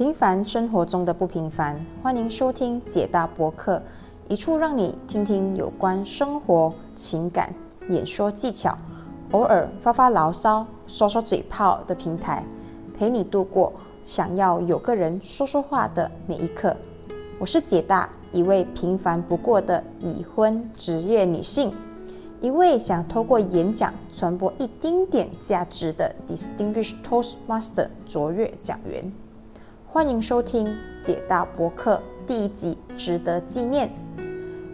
平凡生活中的不平凡，欢迎收听解答博客，一处让你听听有关生活、情感、演说技巧，偶尔发发牢骚、说说嘴炮的平台，陪你度过想要有个人说说话的每一刻。我是解大，一位平凡不过的已婚职业女性，一位想透过演讲传播一丁点价值的 Distinguished Toastmaster 卓越讲员。欢迎收听解大博客第一集，值得纪念。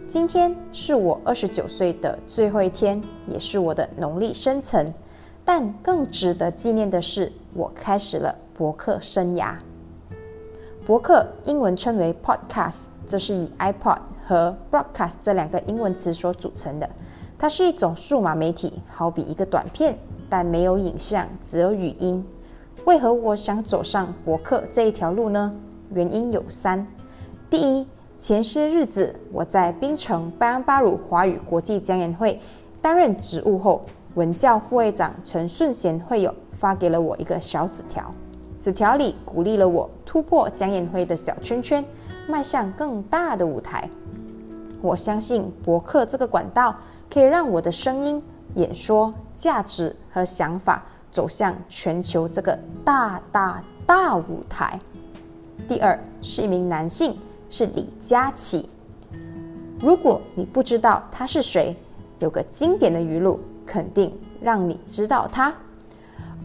今天是我二十九岁的最后一天，也是我的农历生辰。但更值得纪念的是，我开始了博客生涯。博客英文称为 podcast，这是以 iPod 和 broadcast 这两个英文词所组成的。它是一种数码媒体，好比一个短片，但没有影像，只有语音。为何我想走上博客这一条路呢？原因有三：第一，前些日子我在槟城拜恩巴鲁华语国际讲演会担任职务后，文教副会长陈顺贤会友发给了我一个小纸条，纸条里鼓励了我突破讲演会的小圈圈，迈向更大的舞台。我相信博客这个管道可以让我的声音、演说、价值和想法。走向全球这个大大大舞台。第二是一名男性，是李佳琦。如果你不知道他是谁，有个经典的语录，肯定让你知道他。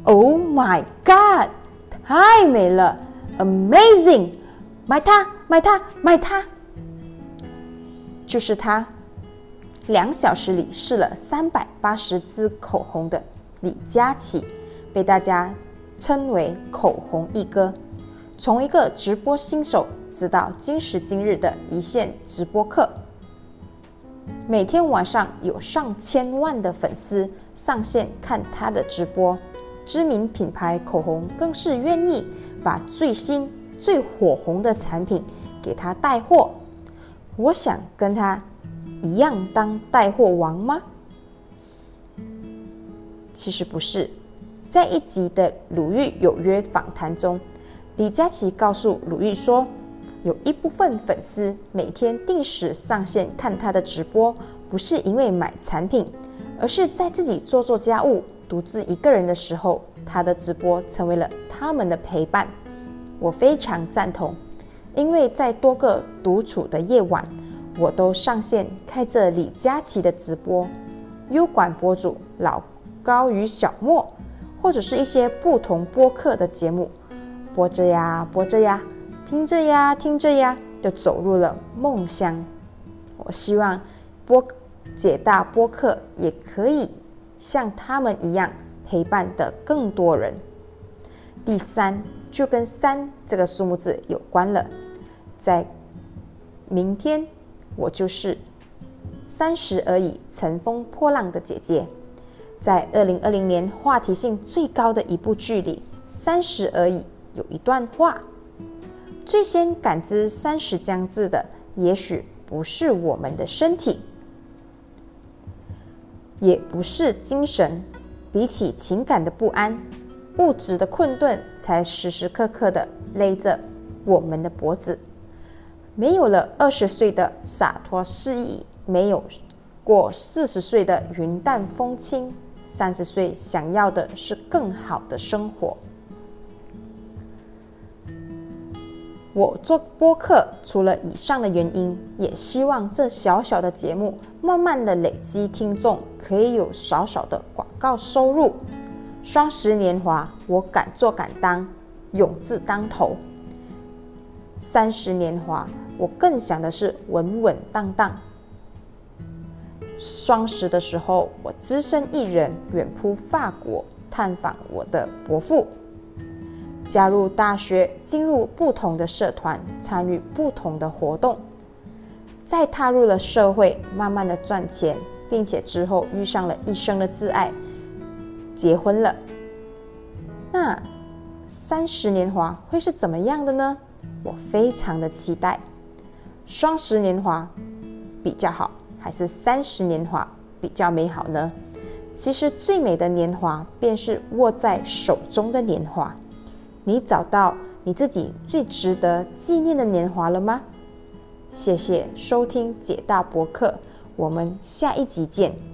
Oh my god，太美了，Amazing，买它，买它，买它，就是他。两小时里试了三百八十支口红的。李佳琦被大家称为“口红一哥”，从一个直播新手，直到今时今日的一线直播客，每天晚上有上千万的粉丝上线看他的直播，知名品牌口红更是愿意把最新最火红的产品给他带货。我想跟他一样当带货王吗？其实不是，在一集的《鲁豫有约》访谈中，李佳琦告诉鲁豫说，有一部分粉丝每天定时上线看他的直播，不是因为买产品，而是在自己做做家务、独自一个人的时候，他的直播成为了他们的陪伴。我非常赞同，因为在多个独处的夜晚，我都上线开着李佳琦的直播，优管博主老。高与小莫，或者是一些不同播客的节目，播着呀播着呀，听着呀听着呀，就走入了梦乡。我希望播解大播客也可以像他们一样陪伴的更多人。第三，就跟三这个数目字有关了，在明天，我就是三十而已，乘风破浪的姐姐。在二零二零年话题性最高的一部剧里，《三十而已》有一段话：最先感知三十将至的，也许不是我们的身体，也不是精神，比起情感的不安、物质的困顿，才时时刻刻的勒着我们的脖子。没有了二十岁的洒脱肆意，没有过四十岁的云淡风轻。三十岁想要的是更好的生活。我做播客，除了以上的原因，也希望这小小的节目慢慢的累积听众，可以有少少的广告收入。双十年华，我敢做敢当，勇字当头。三十年华，我更想的是稳稳当当。双十的时候，我只身一人远赴法国探访我的伯父，加入大学，进入不同的社团，参与不同的活动，再踏入了社会，慢慢的赚钱，并且之后遇上了一生的挚爱，结婚了。那三十年华会是怎么样的呢？我非常的期待。双十年华比较好。还是三十年华比较美好呢？其实最美的年华便是握在手中的年华。你找到你自己最值得纪念的年华了吗？谢谢收听解大博客，我们下一集见。